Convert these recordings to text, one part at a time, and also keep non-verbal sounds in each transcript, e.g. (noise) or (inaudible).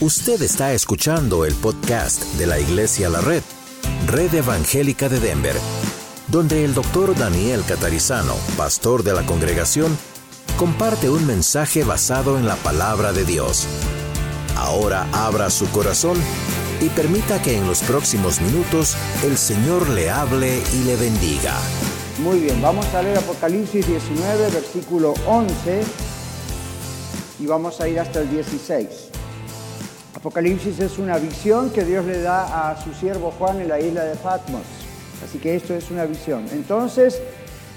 Usted está escuchando el podcast de la Iglesia La Red, Red Evangélica de Denver, donde el doctor Daniel Catarizano, pastor de la congregación, comparte un mensaje basado en la palabra de Dios. Ahora abra su corazón y permita que en los próximos minutos el Señor le hable y le bendiga. Muy bien, vamos a leer Apocalipsis 19, versículo 11 y vamos a ir hasta el 16. Apocalipsis es una visión que Dios le da a su siervo Juan en la isla de Patmos. Así que esto es una visión. Entonces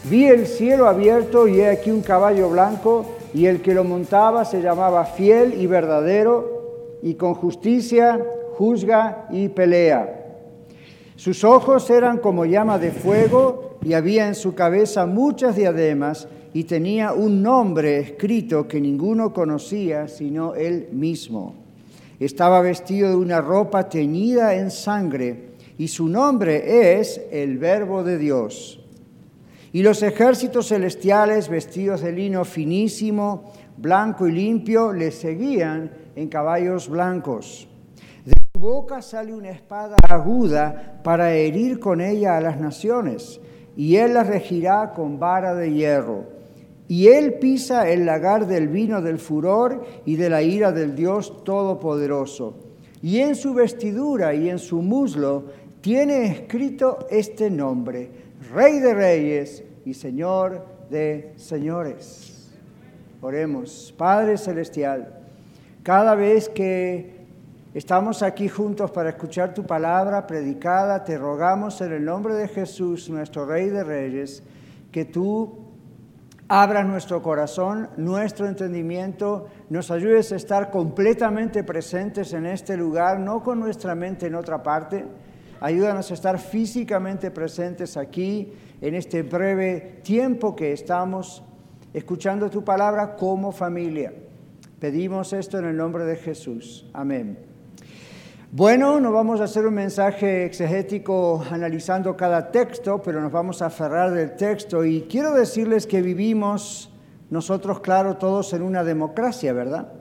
vi el cielo abierto y he aquí un caballo blanco y el que lo montaba se llamaba fiel y verdadero y con justicia juzga y pelea. Sus ojos eran como llama de fuego y había en su cabeza muchas diademas y tenía un nombre escrito que ninguno conocía sino él mismo. Estaba vestido de una ropa teñida en sangre y su nombre es el Verbo de Dios. Y los ejércitos celestiales vestidos de lino finísimo, blanco y limpio, le seguían en caballos blancos. De su boca sale una espada aguda para herir con ella a las naciones, y él la regirá con vara de hierro. Y él pisa el lagar del vino del furor y de la ira del Dios Todopoderoso. Y en su vestidura y en su muslo tiene escrito este nombre, Rey de Reyes y Señor de Señores. Oremos, Padre Celestial, cada vez que estamos aquí juntos para escuchar tu palabra predicada, te rogamos en el nombre de Jesús, nuestro Rey de Reyes, que tú abra nuestro corazón, nuestro entendimiento, nos ayudes a estar completamente presentes en este lugar, no con nuestra mente en otra parte. Ayúdanos a estar físicamente presentes aquí en este breve tiempo que estamos escuchando tu palabra como familia. Pedimos esto en el nombre de Jesús. Amén. Bueno, no vamos a hacer un mensaje exegético analizando cada texto, pero nos vamos a aferrar del texto y quiero decirles que vivimos nosotros, claro, todos en una democracia, ¿verdad?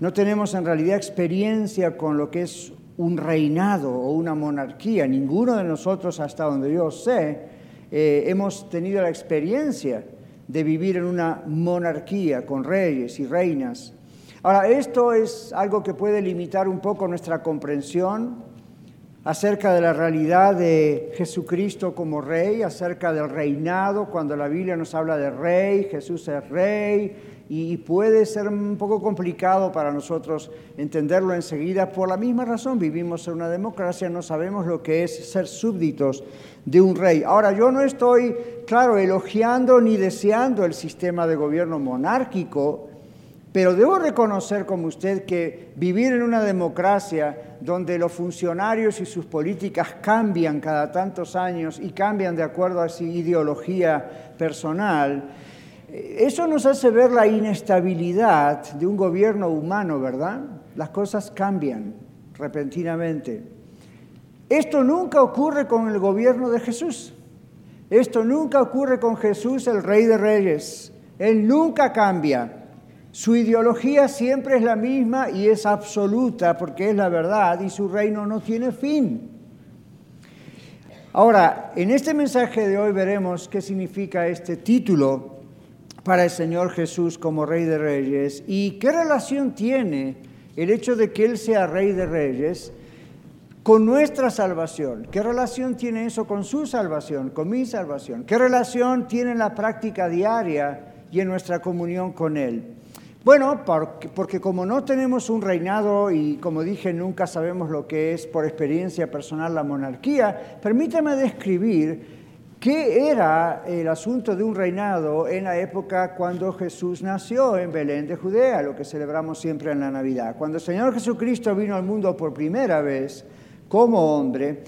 No tenemos en realidad experiencia con lo que es un reinado o una monarquía. Ninguno de nosotros, hasta donde yo sé, eh, hemos tenido la experiencia de vivir en una monarquía con reyes y reinas. Ahora, esto es algo que puede limitar un poco nuestra comprensión acerca de la realidad de Jesucristo como rey, acerca del reinado, cuando la Biblia nos habla de rey, Jesús es rey, y puede ser un poco complicado para nosotros entenderlo enseguida. Por la misma razón, vivimos en una democracia, no sabemos lo que es ser súbditos de un rey. Ahora, yo no estoy, claro, elogiando ni deseando el sistema de gobierno monárquico, pero debo reconocer como usted que vivir en una democracia donde los funcionarios y sus políticas cambian cada tantos años y cambian de acuerdo a su ideología personal, eh, eso nos hace ver la inestabilidad de un gobierno humano, ¿verdad? Las cosas cambian repentinamente. Esto nunca ocurre con el gobierno de Jesús. Esto nunca ocurre con Jesús, el Rey de Reyes. Él nunca cambia. Su ideología siempre es la misma y es absoluta porque es la verdad y su reino no tiene fin. Ahora, en este mensaje de hoy veremos qué significa este título para el Señor Jesús como Rey de Reyes y qué relación tiene el hecho de que Él sea Rey de Reyes con nuestra salvación. ¿Qué relación tiene eso con su salvación, con mi salvación? ¿Qué relación tiene en la práctica diaria y en nuestra comunión con Él? Bueno, porque, como no tenemos un reinado y como dije nunca sabemos lo que es por experiencia personal la monarquía, permítame describir qué era el asunto de un reinado en la época cuando Jesús nació en Belén de Judea, lo que celebramos siempre en la Navidad. Cuando el Señor Jesucristo vino al mundo por primera vez como hombre,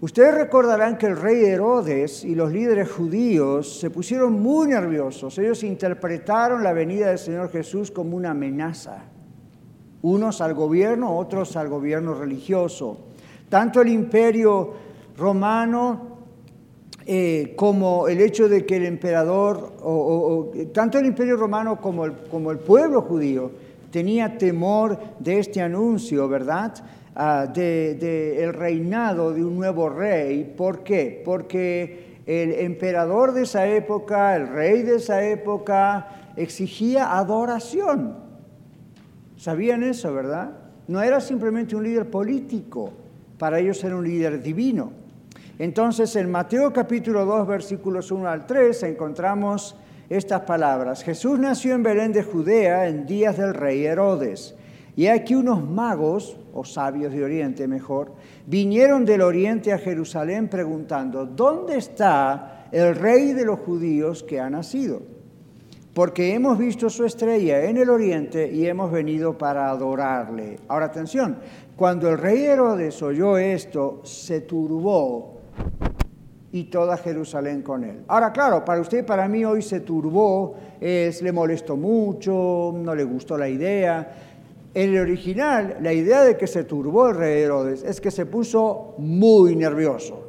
Ustedes recordarán que el rey Herodes y los líderes judíos se pusieron muy nerviosos. Ellos interpretaron la venida del Señor Jesús como una amenaza. Unos al gobierno, otros al gobierno religioso. Tanto el imperio romano eh, como el hecho de que el emperador, tanto el imperio romano como el, como el pueblo judío, tenía temor de este anuncio, ¿verdad? Ah, de, el reinado de un nuevo rey. ¿Por qué? Porque el emperador de esa época, el rey de esa época, exigía adoración. ¿Sabían eso, verdad? No era simplemente un líder político, para ellos era un líder divino. Entonces, en Mateo capítulo 2, versículos 1 al 3, encontramos estas palabras. Jesús nació en Belén de Judea en días del rey Herodes. Y aquí unos magos, o sabios de Oriente mejor, vinieron del Oriente a Jerusalén preguntando, ¿dónde está el rey de los judíos que ha nacido? Porque hemos visto su estrella en el Oriente y hemos venido para adorarle. Ahora atención, cuando el rey Herodes oyó esto, se turbó y toda Jerusalén con él. Ahora, claro, para usted y para mí hoy se turbó, es, le molestó mucho, no le gustó la idea. En el original, la idea de que se turbó el rey Herodes es que se puso muy nervioso,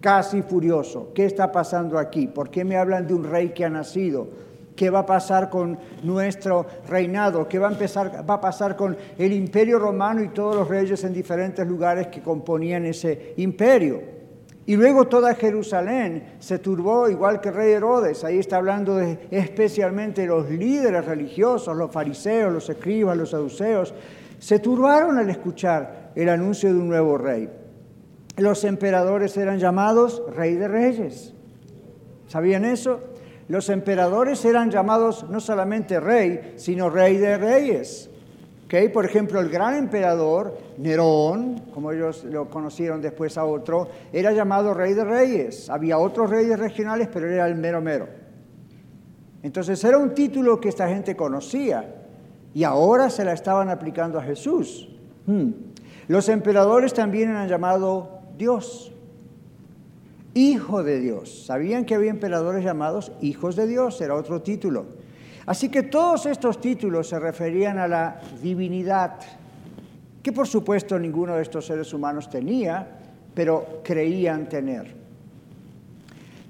casi furioso. ¿Qué está pasando aquí? ¿Por qué me hablan de un rey que ha nacido? ¿Qué va a pasar con nuestro reinado? ¿Qué va a, empezar, va a pasar con el imperio romano y todos los reyes en diferentes lugares que componían ese imperio? Y luego toda Jerusalén se turbó igual que el rey Herodes. Ahí está hablando de especialmente los líderes religiosos, los fariseos, los escribas, los saduceos. Se turbaron al escuchar el anuncio de un nuevo rey. Los emperadores eran llamados rey de reyes. ¿Sabían eso? Los emperadores eran llamados no solamente rey, sino rey de reyes. Por ejemplo, el gran emperador Nerón, como ellos lo conocieron después a otro, era llamado rey de reyes. Había otros reyes regionales, pero era el mero mero. Entonces era un título que esta gente conocía y ahora se la estaban aplicando a Jesús. Hmm. Los emperadores también eran llamados Dios, Hijo de Dios. ¿Sabían que había emperadores llamados hijos de Dios? Era otro título. Así que todos estos títulos se referían a la divinidad, que por supuesto ninguno de estos seres humanos tenía, pero creían tener.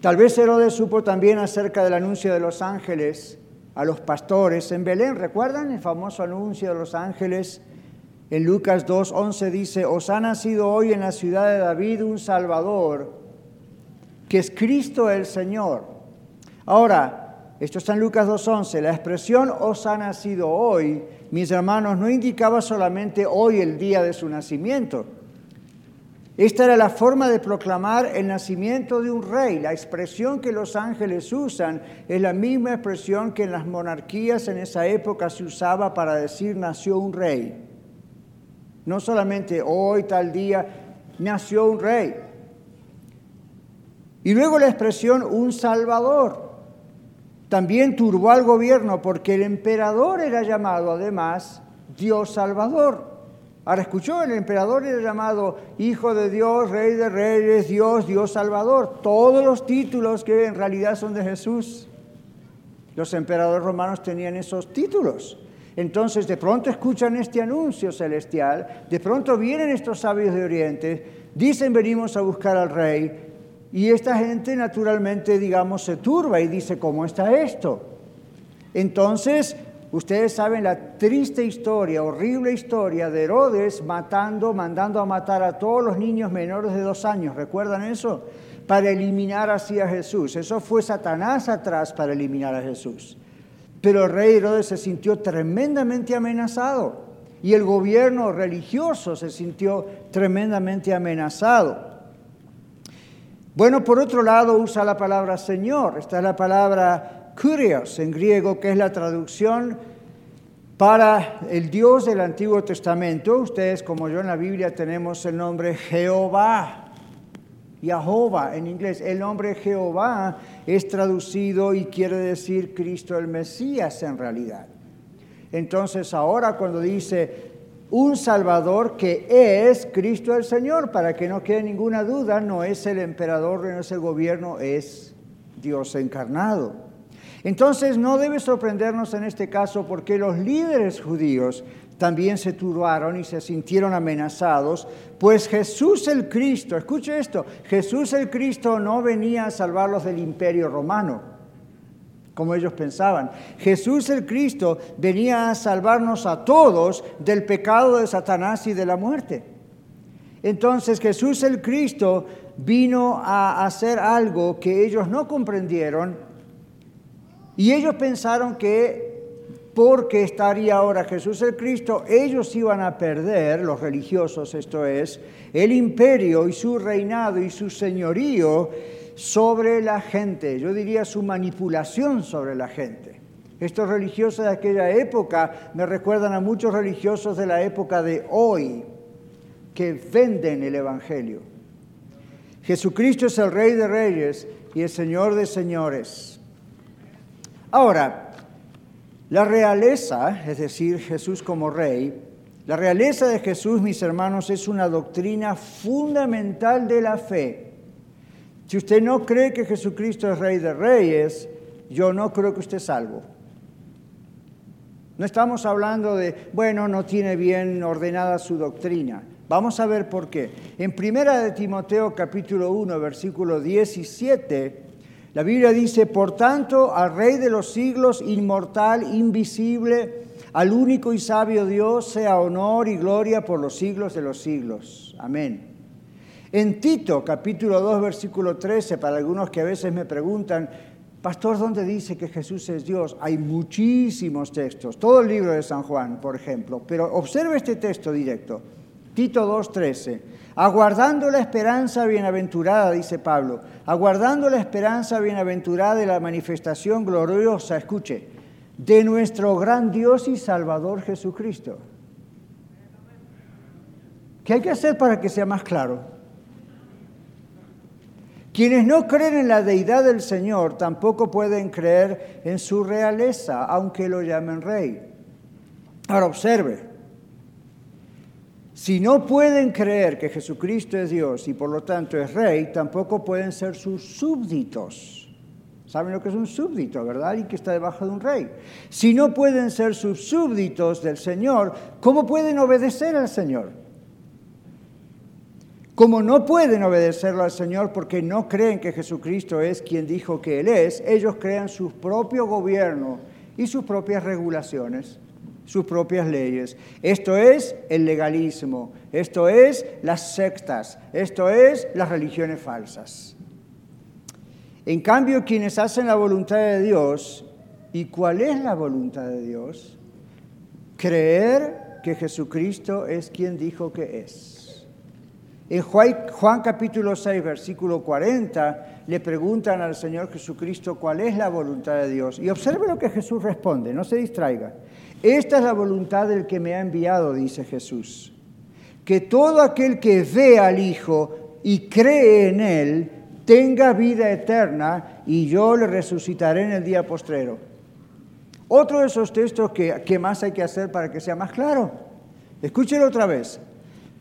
Tal vez Herodes supo también acerca del anuncio de los ángeles a los pastores en Belén. ¿Recuerdan el famoso anuncio de los ángeles? En Lucas 2.11 dice, os ha nacido hoy en la ciudad de David un Salvador, que es Cristo el Señor. Ahora, esto está en Lucas 2.11. La expresión os ha nacido hoy, mis hermanos, no indicaba solamente hoy el día de su nacimiento. Esta era la forma de proclamar el nacimiento de un rey. La expresión que los ángeles usan es la misma expresión que en las monarquías en esa época se usaba para decir nació un rey. No solamente hoy, tal día, nació un rey. Y luego la expresión un salvador también turbó al gobierno porque el emperador era llamado además Dios Salvador. Ahora escuchó, el emperador era llamado Hijo de Dios, Rey de Reyes, Dios, Dios Salvador. Todos los títulos que en realidad son de Jesús. Los emperadores romanos tenían esos títulos. Entonces de pronto escuchan este anuncio celestial, de pronto vienen estos sabios de Oriente, dicen venimos a buscar al rey, y esta gente naturalmente, digamos, se turba y dice, ¿cómo está esto? Entonces, ustedes saben la triste historia, horrible historia de Herodes matando, mandando a matar a todos los niños menores de dos años. ¿Recuerdan eso? Para eliminar así a Jesús. Eso fue Satanás atrás para eliminar a Jesús. Pero el rey Herodes se sintió tremendamente amenazado y el gobierno religioso se sintió tremendamente amenazado. Bueno, por otro lado usa la palabra Señor. Esta es la palabra kurios en griego, que es la traducción para el Dios del Antiguo Testamento. Ustedes, como yo en la Biblia, tenemos el nombre Jehová. Jehová en inglés. El nombre Jehová es traducido y quiere decir Cristo el Mesías en realidad. Entonces ahora cuando dice un Salvador que es Cristo el Señor, para que no quede ninguna duda, no es el emperador, no es el gobierno, es Dios encarnado. Entonces no debe sorprendernos en este caso porque los líderes judíos también se turbaron y se sintieron amenazados, pues Jesús el Cristo, escuche esto, Jesús el Cristo no venía a salvarlos del imperio romano. Como ellos pensaban. Jesús el Cristo venía a salvarnos a todos del pecado de Satanás y de la muerte. Entonces Jesús el Cristo vino a hacer algo que ellos no comprendieron y ellos pensaron que porque estaría ahora Jesús el Cristo, ellos iban a perder, los religiosos esto es, el imperio y su reinado y su señorío sobre la gente, yo diría su manipulación sobre la gente. Estos religiosos de aquella época me recuerdan a muchos religiosos de la época de hoy que venden el Evangelio. Jesucristo es el Rey de Reyes y el Señor de Señores. Ahora, la realeza, es decir, Jesús como Rey, la realeza de Jesús, mis hermanos, es una doctrina fundamental de la fe. Si usted no cree que Jesucristo es Rey de Reyes, yo no creo que usted es salvo. No estamos hablando de, bueno, no tiene bien ordenada su doctrina. Vamos a ver por qué. En Primera de Timoteo capítulo 1, versículo 17, la Biblia dice, por tanto, al Rey de los siglos, inmortal, invisible, al único y sabio Dios, sea honor y gloria por los siglos de los siglos. Amén. En Tito, capítulo 2, versículo 13, para algunos que a veces me preguntan, Pastor, ¿dónde dice que Jesús es Dios? Hay muchísimos textos, todo el libro de San Juan, por ejemplo, pero observe este texto directo, Tito 2, 13. Aguardando la esperanza bienaventurada, dice Pablo, aguardando la esperanza bienaventurada de la manifestación gloriosa, escuche, de nuestro gran Dios y Salvador Jesucristo. ¿Qué hay que hacer para que sea más claro? Quienes no creen en la deidad del Señor tampoco pueden creer en su realeza, aunque lo llamen rey. Ahora observe, si no pueden creer que Jesucristo es Dios y por lo tanto es rey, tampoco pueden ser sus súbditos. ¿Saben lo que es un súbdito, verdad? Y que está debajo de un rey. Si no pueden ser sus súbditos del Señor, ¿cómo pueden obedecer al Señor? Como no pueden obedecerlo al Señor porque no creen que Jesucristo es quien dijo que Él es, ellos crean su propio gobierno y sus propias regulaciones, sus propias leyes. Esto es el legalismo, esto es las sectas, esto es las religiones falsas. En cambio, quienes hacen la voluntad de Dios, ¿y cuál es la voluntad de Dios? Creer que Jesucristo es quien dijo que es. En Juan, capítulo 6, versículo 40, le preguntan al Señor Jesucristo cuál es la voluntad de Dios. Y observe lo que Jesús responde, no se distraiga. Esta es la voluntad del que me ha enviado, dice Jesús. Que todo aquel que ve al Hijo y cree en Él tenga vida eterna y yo le resucitaré en el día postrero. Otro de esos textos que, que más hay que hacer para que sea más claro. Escúchelo otra vez.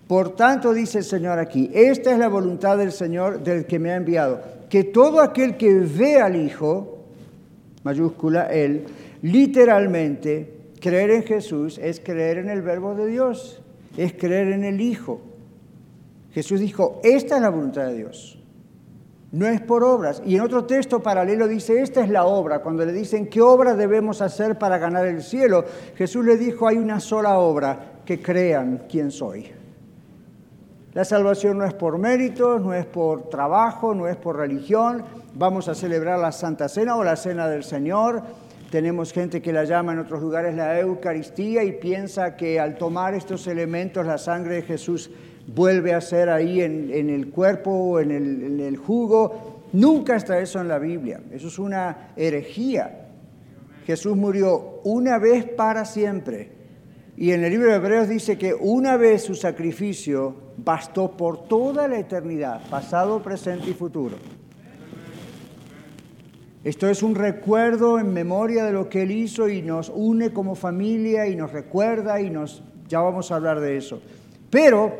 Por tanto, dice el Señor aquí, esta es la voluntad del Señor del que me ha enviado, que todo aquel que ve al Hijo, mayúscula Él, literalmente, creer en Jesús es creer en el verbo de Dios, es creer en el Hijo. Jesús dijo, esta es la voluntad de Dios, no es por obras. Y en otro texto paralelo dice, esta es la obra. Cuando le dicen, ¿qué obra debemos hacer para ganar el cielo? Jesús le dijo, hay una sola obra, que crean quién soy. La salvación no es por méritos, no es por trabajo, no es por religión. Vamos a celebrar la Santa Cena o la Cena del Señor. Tenemos gente que la llama en otros lugares la Eucaristía y piensa que al tomar estos elementos la sangre de Jesús vuelve a ser ahí en, el cuerpo o en el, jugo. Nunca está eso en la Biblia. Eso es una herejía. Jesús murió una vez para siempre. Y en el libro de Hebreos dice que una vez su sacrificio bastó por toda la eternidad, pasado, presente y futuro. Esto es un recuerdo en memoria de lo que Él hizo y nos une como familia y nos recuerda y nos... Ya vamos a hablar de eso. Pero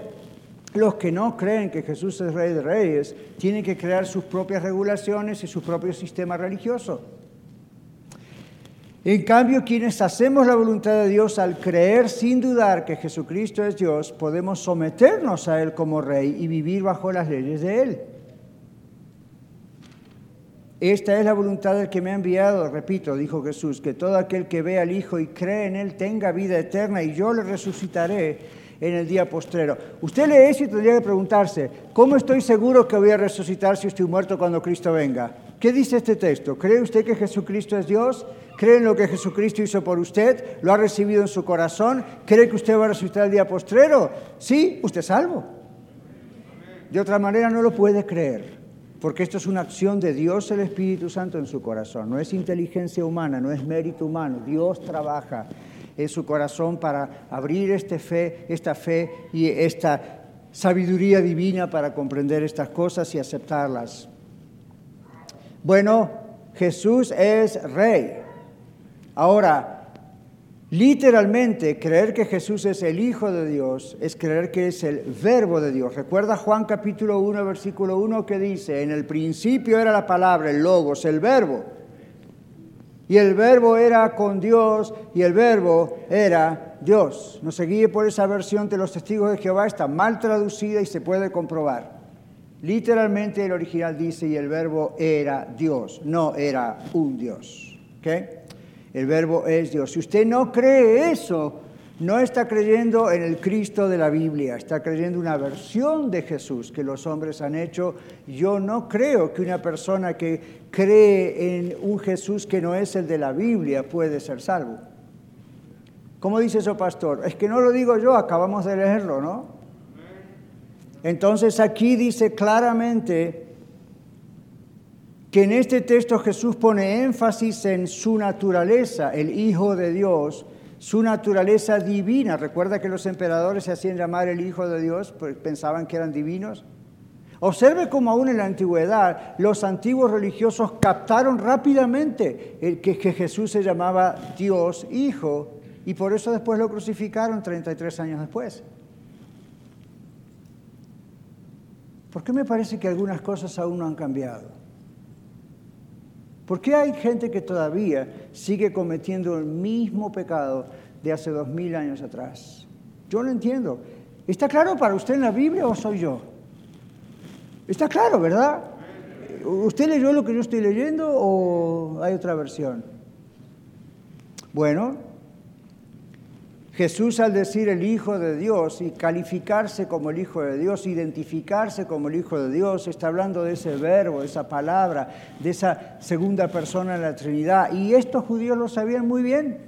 los que no creen que Jesús es Rey de Reyes tienen que crear sus propias regulaciones y su propio sistema religioso. En cambio, quienes hacemos la voluntad de Dios al creer sin dudar que Jesucristo es Dios, podemos someternos a Él como Rey y vivir bajo las leyes de Él. Esta es la voluntad del que me ha enviado, repito, dijo Jesús, que todo aquel que ve al Hijo y cree en Él tenga vida eterna y yo le resucitaré en el día postrero. Usted lee eso y tendría que preguntarse, ¿cómo estoy seguro que voy a resucitar si estoy muerto cuando Cristo venga? ¿Qué dice este texto? ¿Cree usted que Jesucristo es Dios? ¿Cree en lo que Jesucristo hizo por usted? ¿Lo ha recibido en su corazón? ¿Cree que usted va a resucitar el día postrero? Sí, usted es salvo. De otra manera no lo puede creer porque esto es una acción de Dios el Espíritu Santo en su corazón, no es inteligencia humana, no es mérito humano, Dios trabaja en su corazón para abrir este fe, esta fe y esta sabiduría divina para comprender estas cosas y aceptarlas. Bueno, Jesús es rey. Ahora, Literalmente, creer que Jesús es el Hijo de Dios es creer que es el verbo de Dios. Recuerda Juan capítulo 1, versículo 1 que dice, en el principio era la palabra, el logos, el verbo. Y el verbo era con Dios y el verbo era Dios. No se guíe por esa versión de los testigos de Jehová, está mal traducida y se puede comprobar. Literalmente el original dice, y el verbo era Dios, no era un Dios. El verbo es Dios. Si usted no cree eso, no está creyendo en el Cristo de la Biblia, está creyendo una versión de Jesús que los hombres han hecho. Yo no creo que una persona que cree en un Jesús que no es el de la Biblia puede ser salvo. ¿Cómo dice eso, pastor? Es que no lo digo yo, acabamos de leerlo, ¿no? Entonces aquí dice claramente que en este texto Jesús pone énfasis en su naturaleza, el Hijo de Dios, su naturaleza divina. Recuerda que los emperadores se hacían llamar el Hijo de Dios, porque pensaban que eran divinos. Observe cómo aún en la antigüedad los antiguos religiosos captaron rápidamente que, que Jesús se llamaba Dios Hijo y por eso después lo crucificaron 33 años después. ¿Por qué me parece que algunas cosas aún no han cambiado? ¿Por qué hay gente que todavía sigue cometiendo el mismo pecado de hace dos mil años atrás? Yo no entiendo. ¿Está claro para usted en la Biblia o soy yo? Está claro, ¿verdad? ¿Usted leyó lo que yo estoy leyendo o hay otra versión? Bueno, Jesús al decir el Hijo de Dios y calificarse como el Hijo de Dios, identificarse como el Hijo de Dios, está hablando de ese verbo, de esa palabra, de esa segunda persona en la Trinidad. Y estos judíos lo sabían muy bien.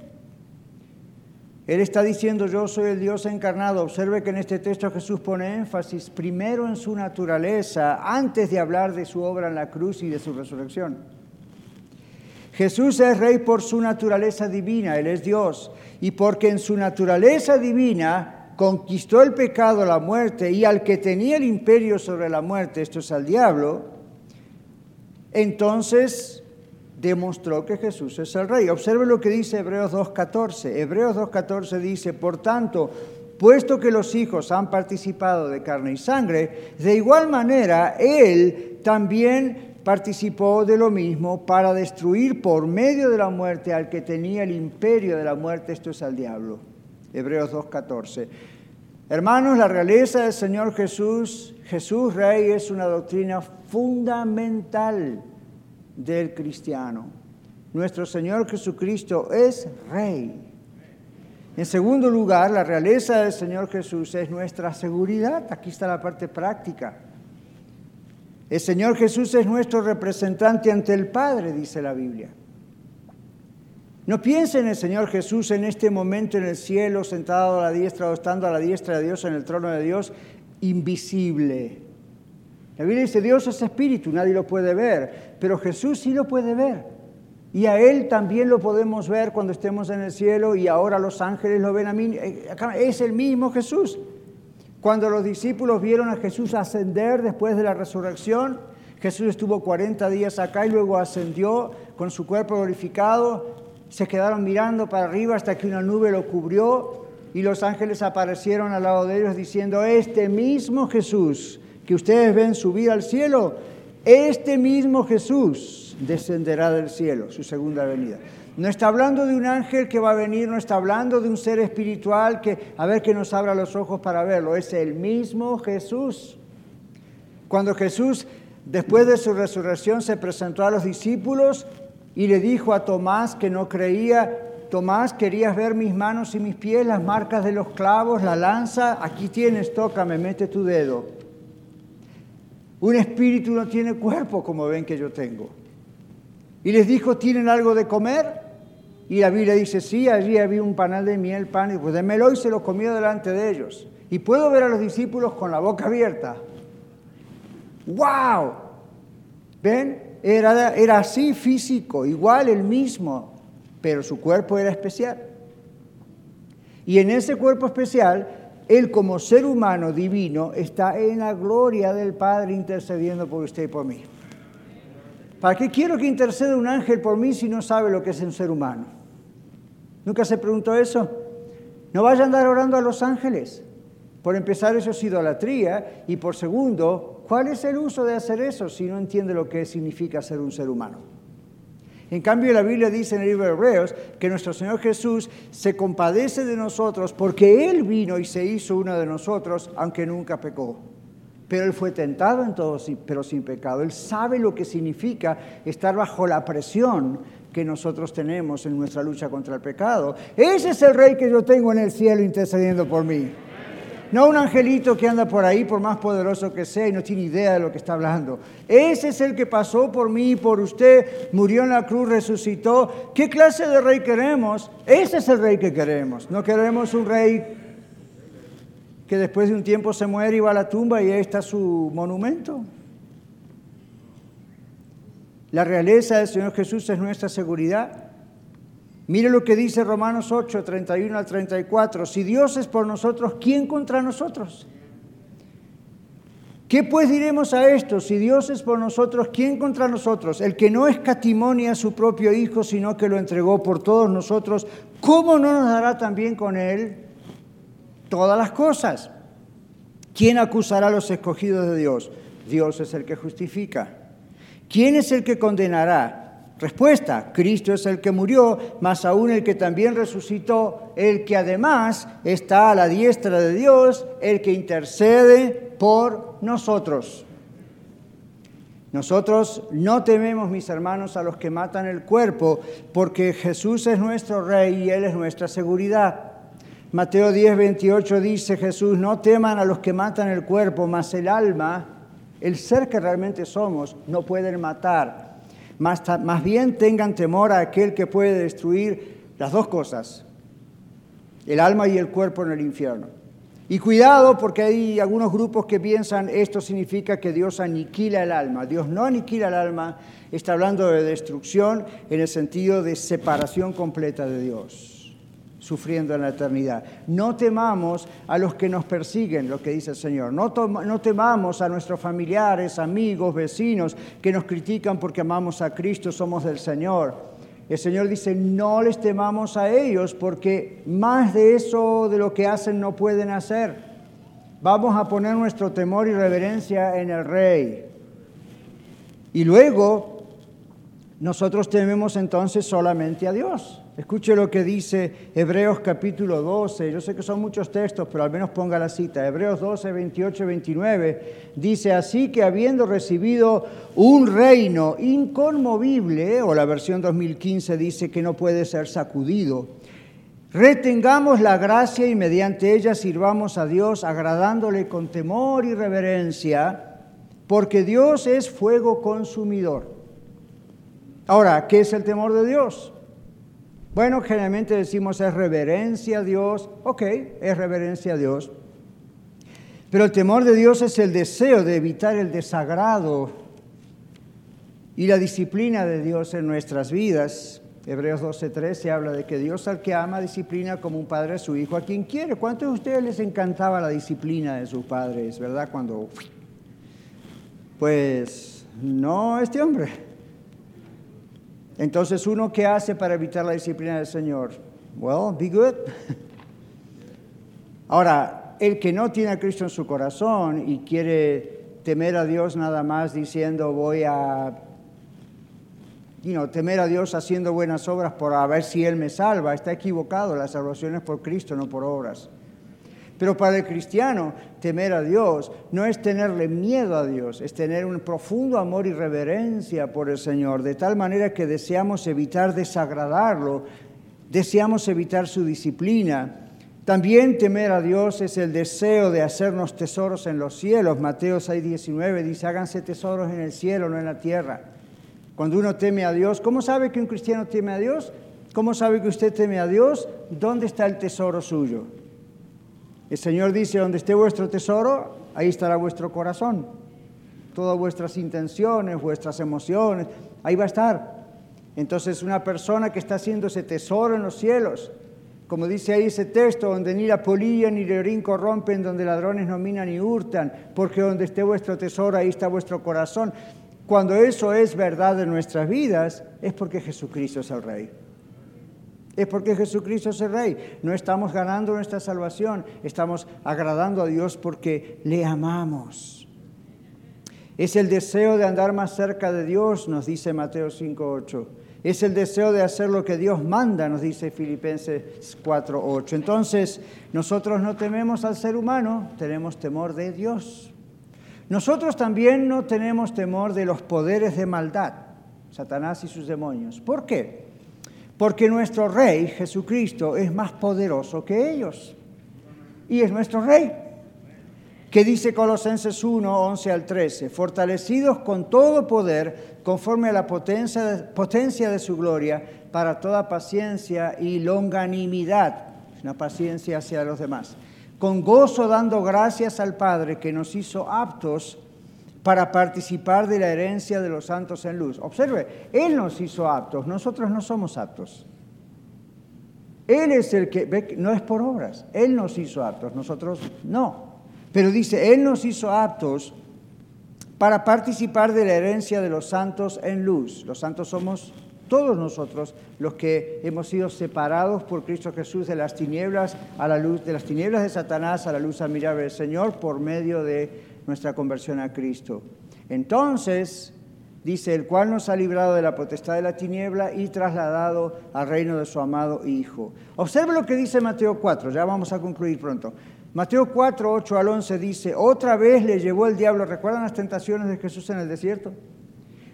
Él está diciendo, yo soy el Dios encarnado. Observe que en este texto Jesús pone énfasis primero en su naturaleza, antes de hablar de su obra en la cruz y de su resurrección. Jesús es rey por su naturaleza divina, Él es Dios y porque en su naturaleza divina conquistó el pecado, la muerte, y al que tenía el imperio sobre la muerte, esto es al diablo, entonces demostró que Jesús es el rey. Observe lo que dice Hebreos 2.14. Hebreos 2.14 dice, por tanto, puesto que los hijos han participado de carne y sangre, de igual manera Él también participó de lo mismo para destruir por medio de la muerte al que tenía el imperio de la muerte, esto es al diablo. Hebreos 2.14. Hermanos, la realeza del Señor Jesús, Jesús Rey, es una doctrina fundamental del cristiano. Nuestro Señor Jesucristo es Rey. En segundo lugar, la realeza del Señor Jesús es nuestra seguridad. Aquí está la parte práctica. El Señor Jesús es nuestro representante ante el Padre, dice la Biblia. No piense en el Señor Jesús en este momento en el cielo, sentado a la diestra o estando a la diestra de Dios en el trono de Dios, invisible. La Biblia dice, Dios es espíritu, nadie lo puede ver, pero Jesús sí lo puede ver. Y a Él también lo podemos ver cuando estemos en el cielo y ahora los ángeles lo ven a mí. Eh, es el mismo Jesús. Cuando los discípulos vieron a Jesús ascender después de la resurrección, Jesús estuvo 40 días acá y luego ascendió con su cuerpo glorificado. Se quedaron mirando para arriba hasta que una nube lo cubrió y los ángeles aparecieron al lado de ellos diciendo, este mismo Jesús que ustedes ven subir al cielo, este mismo Jesús descenderá del cielo, su segunda venida. No está hablando de un ángel que va a venir, no está hablando de un ser espiritual que a ver que nos abra los ojos para verlo. Es el mismo Jesús. Cuando Jesús Después de su resurrección se presentó a los discípulos y le dijo a Tomás que no creía, Tomás, ¿querías ver mis manos y mis pies, las marcas de los clavos, la lanza? Aquí tienes, tócame, mete tu dedo. Un espíritu no tiene cuerpo como ven que yo tengo. Y les dijo, ¿tienen algo de comer? Y la Biblia dice, sí, allí había un panal de miel, pan, y pues démelo y se lo comió delante de ellos. Y puedo ver a los discípulos con la boca abierta. ¡Wow! ¿Ven? Era, era así físico, igual el mismo, pero su cuerpo era especial. Y en ese cuerpo especial, él como ser humano divino está en la gloria del Padre intercediendo por usted y por mí. ¿Para qué quiero que interceda un ángel por mí si no sabe lo que es un ser humano? ¿Nunca se preguntó eso? No vaya a andar orando a los ángeles. Por empezar, eso es idolatría. Y por segundo, ¿cuál es el uso de hacer eso si no entiende lo que significa ser un ser humano? En cambio, la Biblia dice en el libro de Hebreos que nuestro Señor Jesús se compadece de nosotros porque Él vino y se hizo uno de nosotros, aunque nunca pecó. Pero Él fue tentado en todo, pero sin pecado. Él sabe lo que significa estar bajo la presión que nosotros tenemos en nuestra lucha contra el pecado. Ese es el rey que yo tengo en el cielo intercediendo por mí. No un angelito que anda por ahí, por más poderoso que sea, y no tiene idea de lo que está hablando. Ese es el que pasó por mí y por usted, murió en la cruz, resucitó. ¿Qué clase de rey queremos? Ese es el rey que queremos. No queremos un rey que después de un tiempo se muere y va a la tumba y ahí está su monumento. La realeza del Señor Jesús es nuestra seguridad. Mire lo que dice Romanos 8, 31 al 34. Si Dios es por nosotros, ¿quién contra nosotros? ¿Qué pues diremos a esto? Si Dios es por nosotros, ¿quién contra nosotros? El que no escatimonia a su propio Hijo, sino que lo entregó por todos nosotros, ¿cómo no nos dará también con Él todas las cosas? ¿Quién acusará a los escogidos de Dios? Dios es el que justifica. ¿Quién es el que condenará? Respuesta, Cristo es el que murió, más aún el que también resucitó, el que además está a la diestra de Dios, el que intercede por nosotros. Nosotros no tememos, mis hermanos, a los que matan el cuerpo, porque Jesús es nuestro Rey y Él es nuestra seguridad. Mateo 10, 28 dice Jesús, no teman a los que matan el cuerpo, mas el alma, el ser que realmente somos, no pueden matar más, bien tengan temor a aquel que puede destruir las dos cosas, el alma y el cuerpo en el infierno. Y cuidado porque hay algunos grupos que piensan esto significa que Dios aniquila el alma. Dios no aniquila el alma, está hablando de destrucción en el sentido de separación completa de Dios sufriendo en la eternidad. No temamos a los que nos persiguen, lo que dice el Señor. No, temamos a nuestros familiares, amigos, vecinos que nos critican porque amamos a Cristo, somos del Señor. El Señor dice, no les temamos a ellos porque más de eso de lo que hacen no pueden hacer. Vamos a poner nuestro temor y reverencia en el Rey. Y luego, nosotros tememos entonces solamente a Dios. Escuche lo que dice Hebreos capítulo 12. Yo sé que son muchos textos, pero al menos ponga la cita. Hebreos 12, 28 y 29 dice, así que habiendo recibido un reino inconmovible, o la versión 2015 dice que no puede ser sacudido, retengamos la gracia y mediante ella sirvamos a Dios agradándole con temor y reverencia, porque Dios es fuego consumidor. Ahora, ¿qué es el temor de Dios? Bueno, generalmente decimos es reverencia a Dios. Ok, es reverencia a Dios. Pero el temor de Dios es el deseo de evitar el desagrado y la disciplina de Dios en nuestras vidas. Hebreos 12:13 habla de que Dios al que ama disciplina como un padre a su hijo, a quien quiere. ¿Cuántos de ustedes les encantaba la disciplina de sus padres, verdad? Cuando... Pues no este hombre. Entonces, ¿uno qué hace para evitar la disciplina del Señor? Well, be good. (laughs) Ahora, el que no tiene a Cristo en su corazón y quiere temer a Dios nada más diciendo voy a you temer a Dios haciendo buenas obras por a ver si Él me salva, está equivocado. La salvación es por Cristo, no por obras. Pero para el cristiano, temer a Dios no es tenerle miedo a Dios, es tener un profundo amor y reverencia por el Señor, de tal manera que deseamos evitar desagradarlo, deseamos evitar su disciplina. También temer a Dios es el deseo de hacernos tesoros en los cielos. Mateo 6:19 dice, háganse tesoros en el cielo, no en la tierra. Cuando uno teme a Dios, ¿cómo sabe que un cristiano teme a Dios? ¿Cómo sabe que usted teme a Dios? ¿Dónde está el tesoro suyo? El Señor dice, donde esté vuestro tesoro, ahí estará vuestro corazón. Todas vuestras intenciones, vuestras emociones, ahí va a estar. Entonces una persona que está haciendo ese tesoro en los cielos, como dice ahí ese texto, donde ni la polilla ni el orín corrompen, donde ladrones no minan ni hurtan, porque donde esté vuestro tesoro, ahí está vuestro corazón. Cuando eso es verdad en nuestras vidas, es porque Jesucristo es el Rey. Es porque Jesucristo es el Rey. No estamos ganando nuestra salvación, estamos agradando a Dios porque le amamos. Es el deseo de andar más cerca de Dios, nos dice Mateo 5.8. Es el deseo de hacer lo que Dios manda, nos dice Filipenses 4.8. Entonces, nosotros no tememos al ser humano, tenemos temor de Dios. Nosotros también no tenemos temor de los poderes de maldad, Satanás y sus demonios. ¿Por qué? Porque nuestro Rey, Jesucristo, es más poderoso que ellos. Y es nuestro Rey. Que dice Colosenses 1, 11 al 13, fortalecidos con todo poder, conforme a la potencia, potencia de su gloria, para toda paciencia y longanimidad, una paciencia hacia los demás, con gozo dando gracias al Padre que nos hizo aptos para participar de la herencia de los santos en luz. Observe, Él nos hizo aptos, nosotros no somos aptos. Él es el que, no es por obras, Él nos hizo aptos, nosotros no. Pero dice, Él nos hizo aptos para participar de la herencia de los santos en luz. Los santos somos todos nosotros los que hemos sido separados por Cristo Jesús de las tinieblas a la luz, de las tinieblas de Satanás a la luz admirable del Señor por medio de nuestra conversión a Cristo. Entonces, dice, el cual nos ha librado de la potestad de la tiniebla y trasladado al reino de su amado Hijo. Observe lo que dice Mateo 4, ya vamos a concluir pronto. Mateo 4, 8 al 11 dice, otra vez le llevó el diablo, ¿recuerdan las tentaciones de Jesús en el desierto?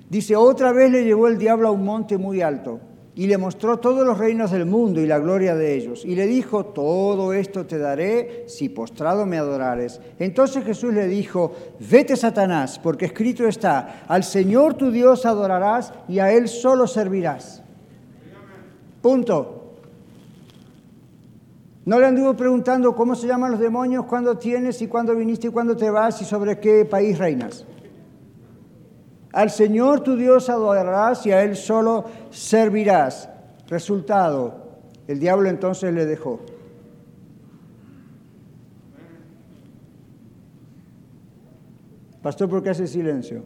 Dice, otra vez le llevó el diablo a un monte muy alto y le mostró todos los reinos del mundo y la gloria de ellos. Y le dijo, todo esto te daré si postrado me adorares. Entonces Jesús le dijo, vete Satanás, porque escrito está, al Señor tu Dios adorarás y a Él solo servirás. Punto. No le anduvo preguntando cómo se llaman los demonios, cuándo tienes y cuándo viniste y cuándo te vas y sobre qué país reinas. Al Señor tu Dios adorarás y a Él solo servirás. Resultado, el diablo entonces le dejó. Pastor, ¿por qué hace silencio?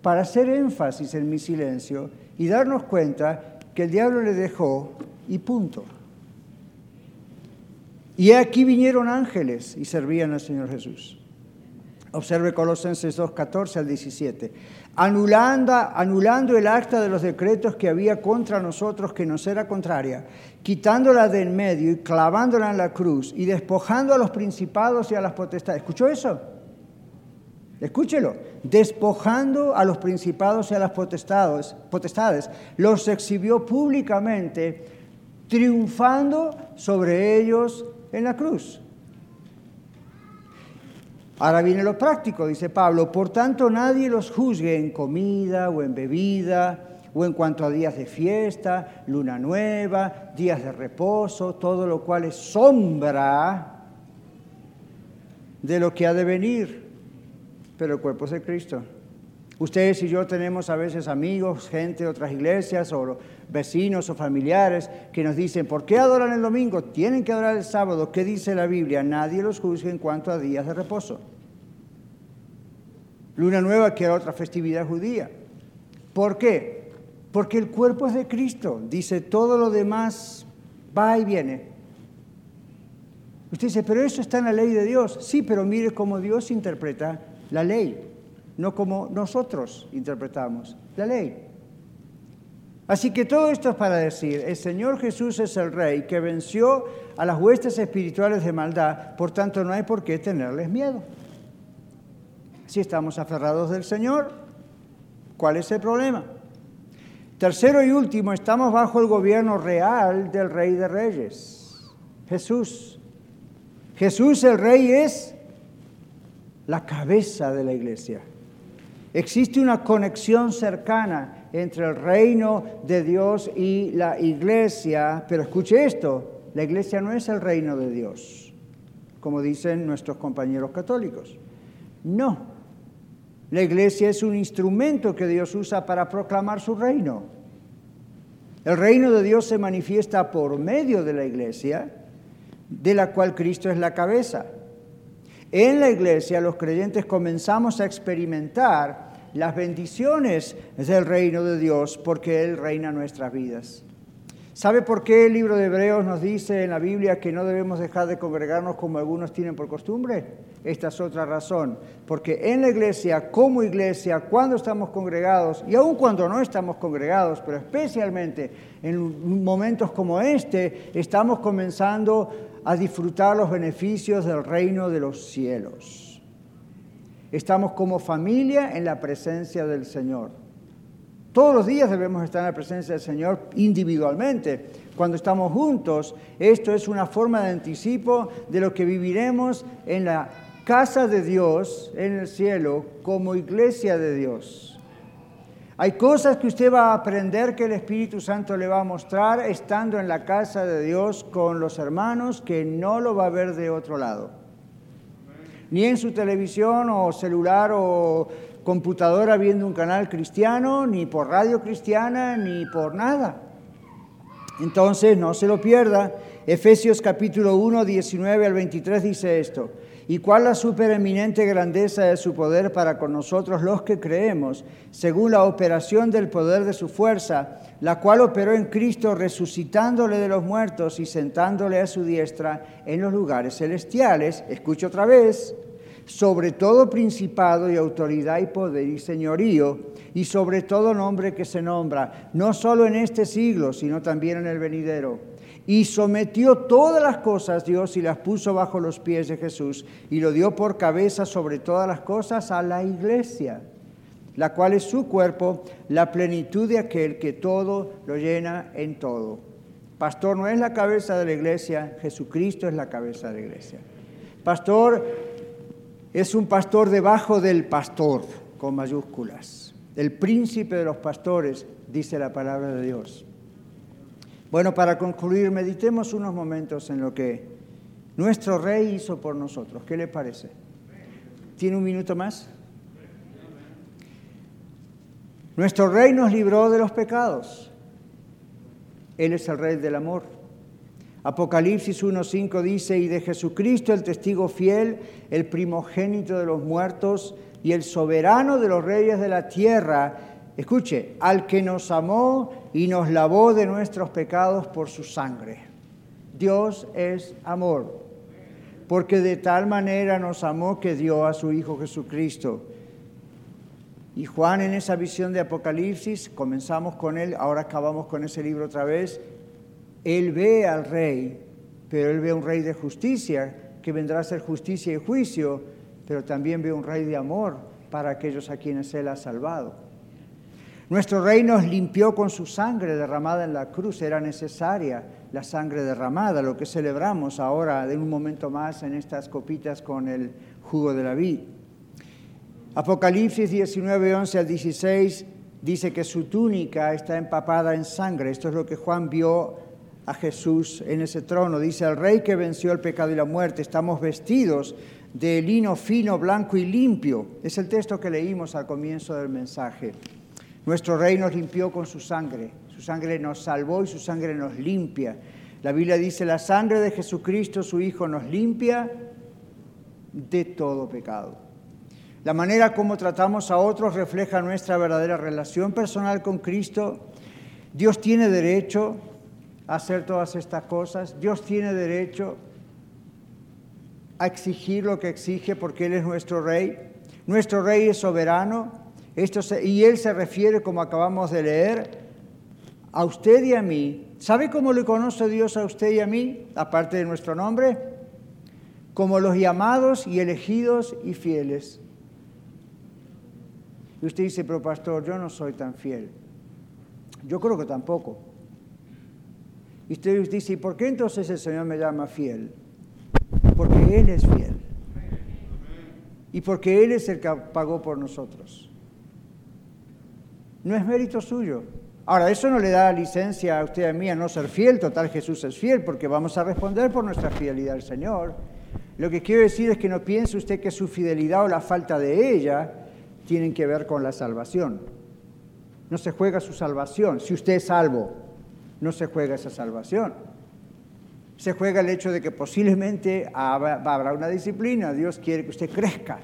Para hacer énfasis en mi silencio y darnos cuenta que el diablo le dejó y punto. Y aquí vinieron ángeles y servían al Señor Jesús. Observe Colosenses 2, 14 al 17 anulando, anulando el acta de los decretos que había contra nosotros que nos era contraria, quitándola de en medio y clavándola en la cruz y despojando a los principados y a las potestades. ¿Escuchó eso? Escúchelo. Despojando a los principados y a las potestades, potestades, los exhibió públicamente, triunfando sobre ellos en la cruz. Ahora viene lo práctico, dice Pablo, por tanto nadie los juzgue en comida o en bebida o en cuanto a días de fiesta, luna nueva, días de reposo, todo lo cual es sombra de lo que ha de venir. Pero el cuerpo es de Cristo. Ustedes y yo tenemos a veces amigos, gente de otras iglesias o vecinos o familiares que nos dicen, ¿por qué adoran el domingo? Tienen que adorar el sábado. ¿Qué dice la Biblia? Nadie los juzgue en cuanto a días de reposo. Luna Nueva, que era otra festividad judía. ¿Por qué? Porque el cuerpo es de Cristo. Dice, todo lo demás va y viene. Usted dice, pero eso está en la ley de Dios. Sí, pero mire cómo Dios interpreta la ley, no como nosotros interpretamos la ley. Así que todo esto es para decir, el Señor Jesús es el Rey que venció a las huestes espirituales de maldad, por tanto no hay por qué tenerles miedo. Si estamos aferrados del Señor, ¿cuál es el problema? Tercero y último, estamos bajo el gobierno real del Rey de Reyes, Jesús. Jesús el Rey es la cabeza de la iglesia. Existe una conexión cercana entre el reino de Dios y la iglesia, pero escuche esto, la iglesia no es el reino de Dios, como dicen nuestros compañeros católicos. No, la iglesia es un instrumento que Dios usa para proclamar su reino. El reino de Dios se manifiesta por medio de la iglesia, de la cual Cristo es la cabeza. En la iglesia los creyentes comenzamos a experimentar las bendiciones del reino de Dios porque Él reina nuestras vidas. ¿Sabe por qué el libro de Hebreos nos dice en la Biblia que no debemos dejar de congregarnos como algunos tienen por costumbre? Esta es otra razón. Porque en la iglesia, como iglesia, cuando estamos congregados, y aun cuando no estamos congregados, pero especialmente en momentos como este, estamos comenzando a disfrutar los beneficios del reino de los cielos. Estamos como familia en la presencia del Señor. Todos los días debemos estar en la presencia del Señor individualmente. Cuando estamos juntos, esto es una forma de anticipo de lo que viviremos en la casa de Dios, en el cielo, como iglesia de Dios. Hay cosas que usted va a aprender que el Espíritu Santo le va a mostrar estando en la casa de Dios con los hermanos que no lo va a ver de otro lado. Ni en su televisión o celular o computadora viendo un canal cristiano, ni por radio cristiana, ni por nada. Entonces, no se lo pierda. Efesios capítulo 1, 19 al 23 dice esto. ¿Y cuál la supereminente grandeza de su poder para con nosotros los que creemos, según la operación del poder de su fuerza, la cual operó en Cristo resucitándole de los muertos y sentándole a su diestra en los lugares celestiales? Escucho otra vez sobre todo principado y autoridad y poder y señorío, y sobre todo nombre que se nombra, no solo en este siglo, sino también en el venidero. Y sometió todas las cosas Dios y las puso bajo los pies de Jesús, y lo dio por cabeza sobre todas las cosas a la iglesia, la cual es su cuerpo, la plenitud de aquel que todo lo llena en todo. Pastor no es la cabeza de la iglesia, Jesucristo es la cabeza de la iglesia. Pastor es un pastor debajo del pastor, con mayúsculas. El príncipe de los pastores, dice la palabra de Dios. Bueno, para concluir, meditemos unos momentos en lo que nuestro rey hizo por nosotros. ¿Qué le parece? ¿Tiene un minuto más? Nuestro rey nos libró de los pecados. Él es el rey del amor. Apocalipsis 1.5 dice, y de Jesucristo el testigo fiel, el primogénito de los muertos y el soberano de los reyes de la tierra, escuche, al que nos amó y nos lavó de nuestros pecados por su sangre. Dios es amor, porque de tal manera nos amó que dio a su Hijo Jesucristo. Y Juan en esa visión de Apocalipsis, comenzamos con él, ahora acabamos con ese libro otra vez, él ve al rey, pero él ve un rey de justicia, que vendrá a ser justicia y juicio, pero también ve un rey de amor para aquellos a quienes él ha salvado. Nuestro rey nos limpió con su sangre derramada en la cruz, era necesaria la sangre derramada, lo que celebramos ahora de un momento más en estas copitas con el jugo de la vid. Apocalipsis 19, 11 al 16 dice que su túnica está empapada en sangre. Esto es lo que Juan vio a Jesús en ese trono. Dice, el rey que venció el pecado y la muerte, estamos vestidos de lino fino, blanco y limpio. Es el texto que leímos al comienzo del mensaje. Nuestro rey nos limpió con su sangre. Su sangre nos salvó y su sangre nos limpia. La Biblia dice, la sangre de Jesucristo, su Hijo, nos limpia de todo pecado. La manera como tratamos a otros refleja nuestra verdadera relación personal con Cristo. Dios tiene derecho hacer todas estas cosas. Dios tiene derecho a exigir lo que exige porque Él es nuestro rey. Nuestro rey es soberano esto y Él se refiere, como acabamos de leer, a usted y a mí. ¿Sabe cómo le conoce Dios a usted y a mí, aparte de nuestro nombre? Como los llamados y elegidos y fieles. Y usted dice, pero pastor, yo no soy tan fiel. Yo creo que tampoco. Y usted dice, ¿y por qué entonces el Señor me llama fiel? Porque Él es fiel. Y porque Él es el que pagó por nosotros. No es mérito suyo. Ahora, eso no le da licencia a usted a mí a no ser fiel, total Jesús es fiel, porque vamos a responder por nuestra fidelidad al Señor. Lo que quiero decir es que no piense usted que su fidelidad o la falta de ella tienen que ver con la salvación. No se juega su salvación. Si usted es salvo, no se juega esa salvación. Se juega el hecho de que posiblemente habrá una disciplina. Dios quiere que usted crezca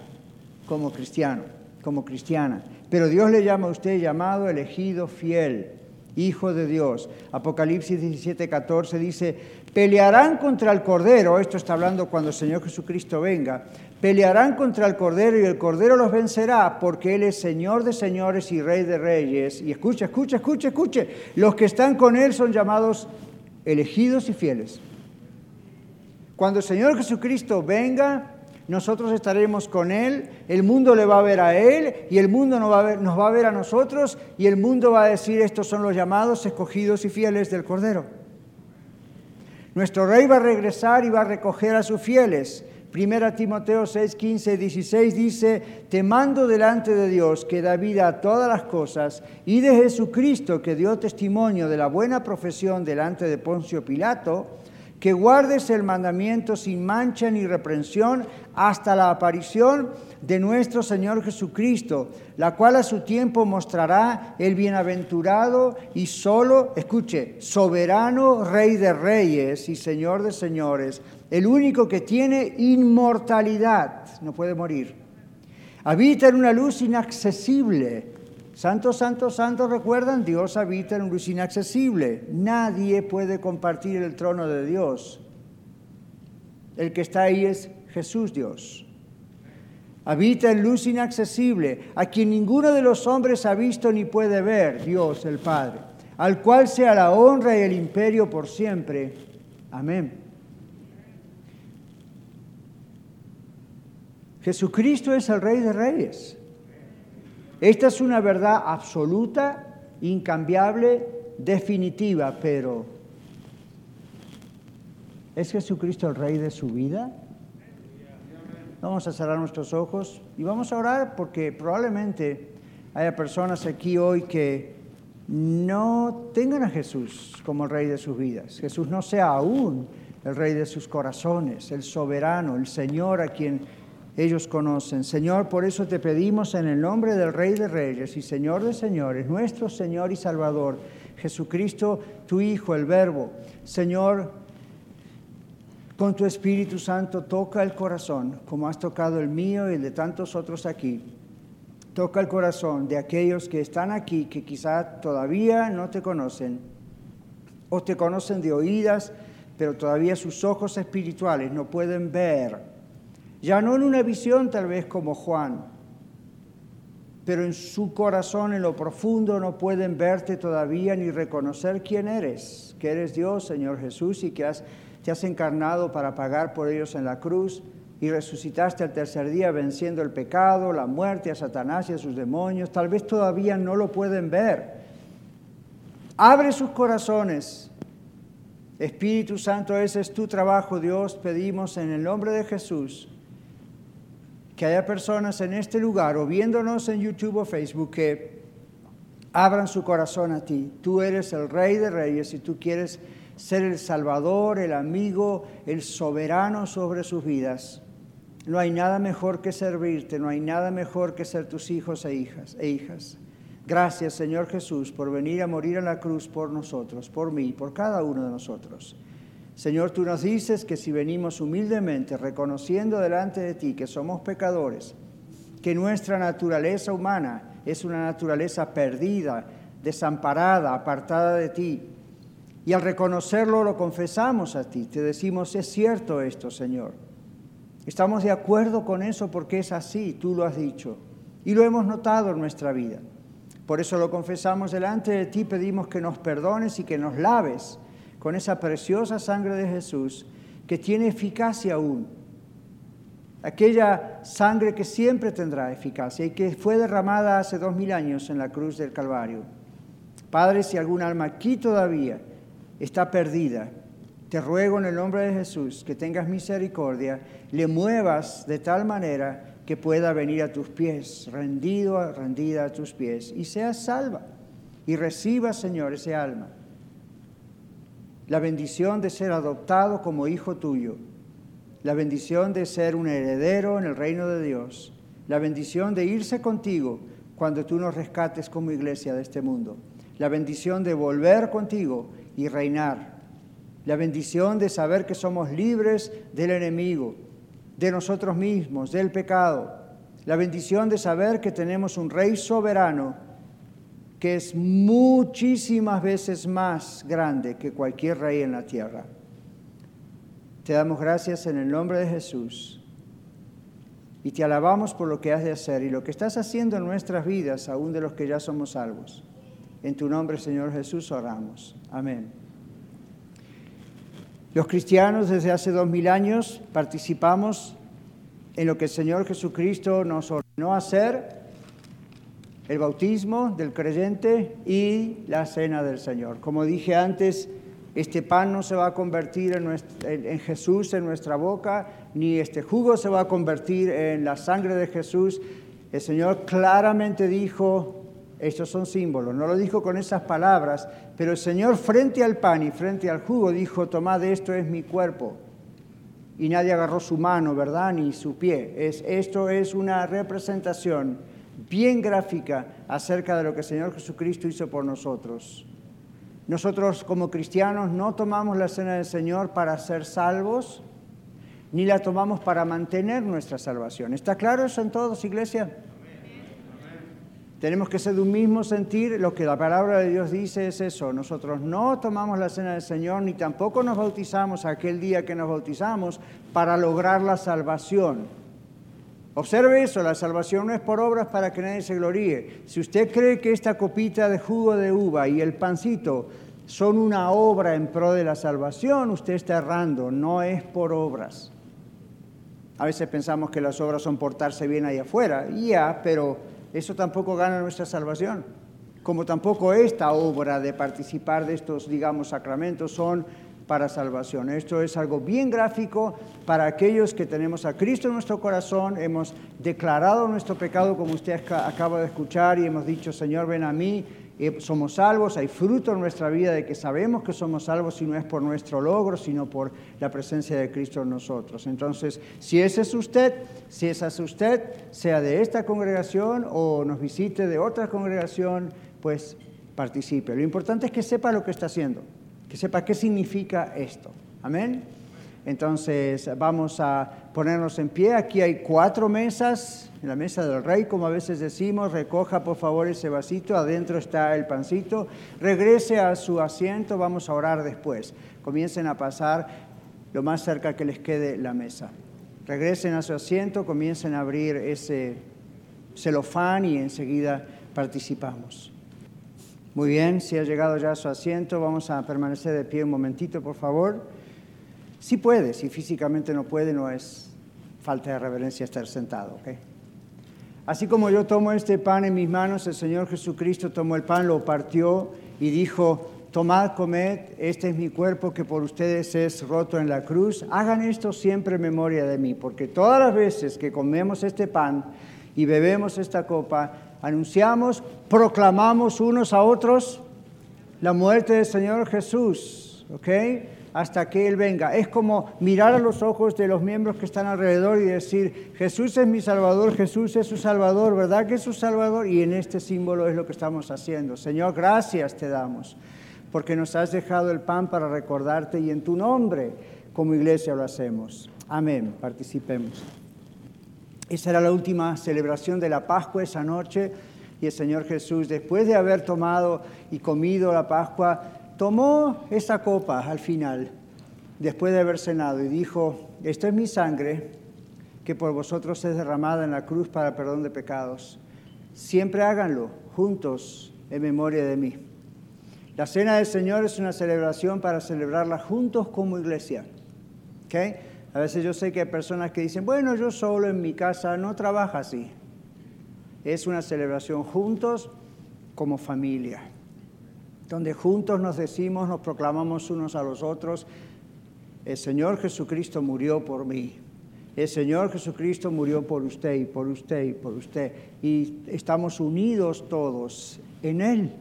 como cristiano, como cristiana. Pero Dios le llama a usted llamado, elegido, fiel, hijo de Dios. Apocalipsis 17, 14 dice, pelearán contra el Cordero, esto está hablando cuando el Señor Jesucristo venga, pelearán contra el Cordero y el Cordero los vencerá porque Él es Señor de señores y Rey de reyes. Y escucha, escucha, escucha, escuche, los que están con Él son llamados elegidos y fieles. Cuando el Señor Jesucristo venga, nosotros estaremos con Él, el mundo le va a ver a Él y el mundo nos nos va a ver a nosotros y el mundo va a decir, estos son los llamados, escogidos y fieles del Cordero. Nuestro Rey va a regresar y va a recoger a sus fieles. Primera Timoteo 6, 15, 16 dice, te mando delante de Dios que da vida a todas las cosas y de Jesucristo que dio testimonio de la buena profesión delante de Poncio Pilato, que guardes el mandamiento sin mancha ni reprensión hasta la aparición de nuestro Señor Jesucristo, la cual a su tiempo mostrará el bienaventurado y solo, escuche, soberano Rey de reyes y Señor de señores, el único que tiene inmortalidad, no puede morir. Habita en una luz inaccesible Santo, santo, santo, recuerdan, Dios habita en un luz inaccesible. Nadie puede compartir el trono de Dios. El que está ahí es Jesús Dios. Habita en luz inaccesible, a quien ninguno de los hombres ha visto ni puede ver, Dios el Padre, al cual sea la honra y el imperio por siempre. Amén. Jesucristo es el Rey de Reyes. Esta es una verdad absoluta, incambiable, definitiva, pero ¿es Jesucristo el Rey de su vida? Vamos a cerrar nuestros ojos y vamos a orar porque probablemente haya personas aquí hoy que no tengan a Jesús como el Rey de sus vidas. Jesús no sea aún el Rey de sus corazones, el soberano, el Señor a quien ellos conocen. Señor, por eso te pedimos en el nombre del Rey de Reyes y Señor de Señores, nuestro Señor y Salvador, Jesucristo, tu Hijo, el Verbo. Señor, con tu Espíritu Santo toca el corazón, como has tocado el mío y el de tantos otros aquí. Toca el corazón de aquellos que están aquí, que quizá todavía no te conocen, o te conocen de oídas, pero todavía sus ojos espirituales no pueden ver ya no en una visión tal vez como Juan, pero en su corazón, en lo profundo, no pueden verte todavía ni reconocer quién eres, que eres Dios, Señor Jesús, y que has, te has encarnado para pagar por ellos en la cruz y resucitaste al tercer día venciendo el pecado, la muerte, a Satanás y a sus demonios. Tal vez todavía no lo pueden ver. Abre sus corazones. Espíritu Santo, ese es tu trabajo, Dios. Pedimos en el nombre de Jesús que haya personas en este lugar o viéndonos en YouTube o Facebook que abran su corazón a ti. Tú eres el rey de reyes y tú quieres ser el salvador, el amigo, el soberano sobre sus vidas. No hay nada mejor que servirte, no hay nada mejor que ser tus hijos e hijas. E hijas. Gracias Señor Jesús por venir a morir en la cruz por nosotros, por mí, por cada uno de nosotros. Señor, tú nos dices que si venimos humildemente, reconociendo delante de ti que somos pecadores, que nuestra naturaleza humana es una naturaleza perdida, desamparada, apartada de ti, y al reconocerlo lo confesamos a ti, te decimos, es cierto esto, Señor. Estamos de acuerdo con eso porque es así, tú lo has dicho, y lo hemos notado en nuestra vida. Por eso lo confesamos delante de ti, pedimos que nos perdones y que nos laves con esa preciosa sangre de Jesús que tiene eficacia aún. Aquella sangre que siempre tendrá eficacia y que fue derramada hace dos mil años en la cruz del Calvario. Padre, si algún alma aquí todavía está perdida, te ruego en el nombre de Jesús que tengas misericordia, le muevas de tal manera que pueda venir a tus pies, rendido, rendida a tus pies, y sea salva. Y reciba, Señor, ese alma. La bendición de ser adoptado como hijo tuyo. La bendición de ser un heredero en el reino de Dios. La bendición de irse contigo cuando tú nos rescates como iglesia de este mundo. La bendición de volver contigo y reinar. La bendición de saber que somos libres del enemigo de nosotros mismos, del pecado, la bendición de saber que tenemos un rey soberano que es muchísimas veces más grande que cualquier rey en la tierra. Te damos gracias en el nombre de Jesús y te alabamos por lo que has de hacer y lo que estás haciendo en nuestras vidas, aún de los que ya somos salvos. En tu nombre, Señor Jesús, oramos. Amén. Los cristianos desde hace dos mil años participamos en lo que el Señor Jesucristo nos ordenó hacer, el bautismo del creyente y la cena del Señor. Como dije antes, este pan no se va a convertir en, Jesús en nuestra boca, ni este jugo se va a convertir en la sangre de Jesús. El Señor claramente dijo, estos son símbolos. No lo dijo con esas palabras, pero el Señor frente al pan y frente al jugo dijo, tomad esto es mi cuerpo. Y nadie agarró su mano, ¿verdad? Ni su pie. Es, esto es una representación bien gráfica acerca de lo que el Señor Jesucristo hizo por nosotros. Nosotros como cristianos no tomamos la cena del Señor para ser salvos, ni la tomamos para mantener nuestra salvación. ¿Está claro eso en todos, iglesia? Tenemos que ser de un mismo sentir. Lo que la palabra de Dios dice es eso. Nosotros no tomamos la cena del Señor ni tampoco nos bautizamos aquel día que nos bautizamos para lograr la salvación. Observe eso, la salvación no es por obras para que nadie se gloríe. Si usted cree que esta copita de jugo de uva y el pancito son una obra en pro de la salvación, usted está errando, no es por obras. A veces pensamos que las obras son portarse bien ahí afuera, ya, pero eso tampoco gana nuestra salvación. Como tampoco esta obra de participar de estos, digamos, sacramentos son para salvación. Esto es algo bien gráfico para aquellos que tenemos a Cristo en nuestro corazón, hemos declarado nuestro pecado como usted acaba de escuchar y hemos dicho, Señor, ven a mí, somos salvos, hay fruto en nuestra vida de que sabemos que somos salvos y no es por nuestro logro, sino por la presencia de Cristo en nosotros. Entonces, si ese es usted, si esa es usted, sea de esta congregación o nos visite de otra congregación, pues participe. Lo importante es que sepa lo que está haciendo, que sepa qué significa esto. Amén. Entonces vamos a ponernos en pie. Aquí hay cuatro mesas, la mesa del rey, como a veces decimos. Recoja por favor ese vasito, adentro está el pancito. Regrese a su asiento, vamos a orar después. Comiencen a pasar lo más cerca que les quede la mesa. Regresen a su asiento, comiencen a abrir ese celofán y enseguida participamos. Muy bien, si ha llegado ya a su asiento, vamos a permanecer de pie un momentito, por favor. Si puede, si físicamente no puede, no es falta de reverencia estar sentado. Así como yo tomo este pan en mis manos, el Señor Jesucristo tomó el pan, lo partió y dijo, tomad, comed, este es mi cuerpo que por ustedes es roto en la cruz. Hagan esto siempre en memoria de mí, porque todas las veces que comemos este pan y bebemos esta copa, anunciamos, proclamamos unos a otros la muerte del Señor Jesús. ¿Ok? hasta que Él venga. Es como mirar a los ojos de los miembros que están alrededor y decir, Jesús es mi Salvador, Jesús es su Salvador, ¿verdad que es su Salvador? Y en este símbolo es lo que estamos haciendo. Señor, gracias te damos, porque nos has dejado el pan para recordarte y en tu nombre como iglesia lo hacemos. Amén, participemos. Esa era la última celebración de la Pascua esa noche y el Señor Jesús, después de haber tomado y comido la Pascua, tomó esa copa al final, después de haber cenado, y dijo, esto es mi sangre que por vosotros es derramada en la cruz para perdón de pecados. siempre háganlo juntos en memoria de mí. La cena del Señor es una celebración para celebrarla juntos como iglesia. ¿Okay? A veces yo sé que hay personas que dicen, bueno, yo solo en mi casa no trabaja así. Es una celebración juntos como familia, donde juntos nos decimos, nos proclamamos unos a los otros, el Señor Jesucristo murió por mí. El Señor Jesucristo murió por usted y por usted y por usted. Y estamos unidos todos en Él.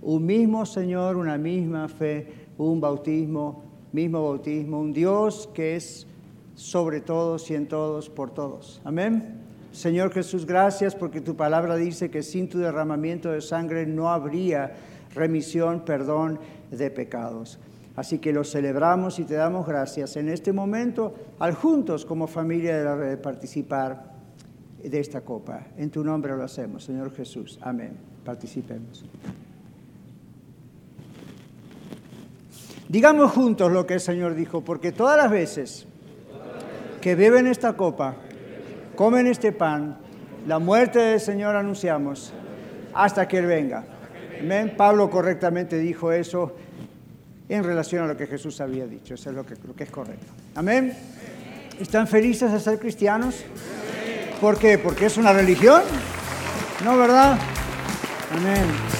Un mismo Señor, una misma fe, un bautismo, mismo bautismo, un Dios que es sobre todos y en todos por todos. Amén. Señor Jesús, gracias porque tu palabra dice que sin tu derramamiento de sangre no habría remisión, perdón de pecados. Así que lo celebramos y te damos gracias en este momento al juntos como familia de la red participar de esta copa. En tu nombre lo hacemos, Señor Jesús. Amén. Participemos. Digamos juntos lo que el Señor dijo, porque todas las veces que beben esta copa, comen este pan, la muerte del Señor anunciamos hasta que Él venga. Amén. Pablo correctamente dijo eso en relación a lo que Jesús había dicho. Eso es lo que, lo que es correcto. Amén. ¿Están felices de ser cristianos? ¿Por qué? ¿Porque es una religión? No, ¿verdad? Amén.